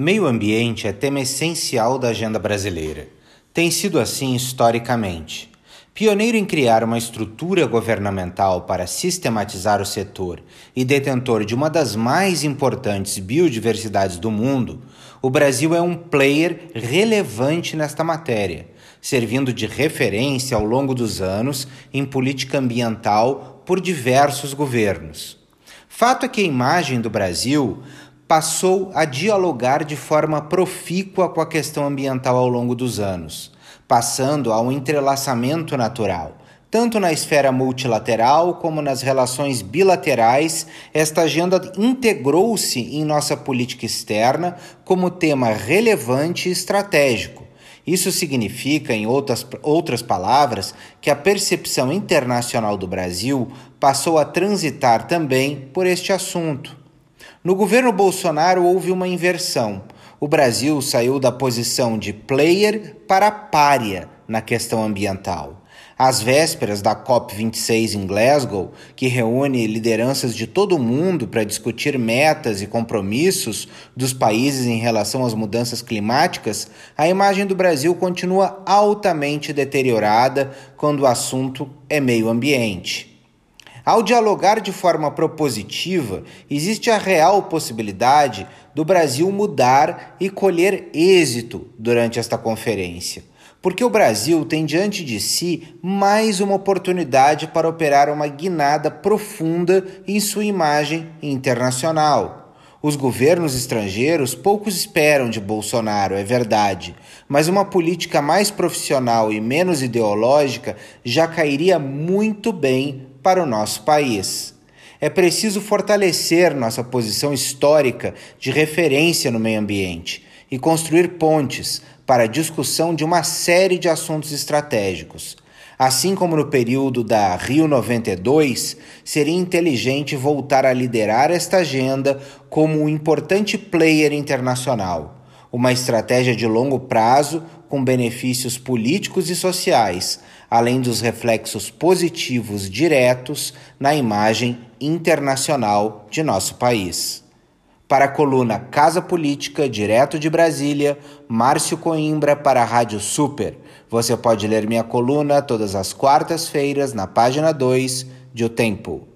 Meio ambiente é tema essencial da agenda brasileira. Tem sido assim historicamente. Pioneiro em criar uma estrutura governamental para sistematizar o setor e detentor de uma das mais importantes biodiversidades do mundo, o Brasil é um player relevante nesta matéria, servindo de referência ao longo dos anos em política ambiental por diversos governos. Fato é que a imagem do Brasil passou a dialogar de forma profícua com a questão ambiental ao longo dos anos, passando a um entrelaçamento natural. Tanto na esfera multilateral como nas relações bilaterais, esta agenda integrou-se em nossa política externa como tema relevante e estratégico. Isso significa, em outras, outras palavras, que a percepção internacional do Brasil passou a transitar também por este assunto. No governo Bolsonaro houve uma inversão. O Brasil saiu da posição de player para pária na questão ambiental. Às vésperas da COP26 em Glasgow, que reúne lideranças de todo o mundo para discutir metas e compromissos dos países em relação às mudanças climáticas, a imagem do Brasil continua altamente deteriorada quando o assunto é meio ambiente. Ao dialogar de forma propositiva, existe a real possibilidade do Brasil mudar e colher êxito durante esta conferência. Porque o Brasil tem diante de si mais uma oportunidade para operar uma guinada profunda em sua imagem internacional. Os governos estrangeiros poucos esperam de Bolsonaro, é verdade, mas uma política mais profissional e menos ideológica já cairia muito bem para o nosso país. É preciso fortalecer nossa posição histórica de referência no meio ambiente e construir pontes para a discussão de uma série de assuntos estratégicos. Assim como no período da Rio 92, seria inteligente voltar a liderar esta agenda como um importante player internacional, uma estratégia de longo prazo com benefícios políticos e sociais, além dos reflexos positivos diretos na imagem internacional de nosso país. Para a coluna Casa Política, direto de Brasília, Márcio Coimbra para a Rádio Super. Você pode ler minha coluna todas as quartas-feiras na página 2 de O Tempo.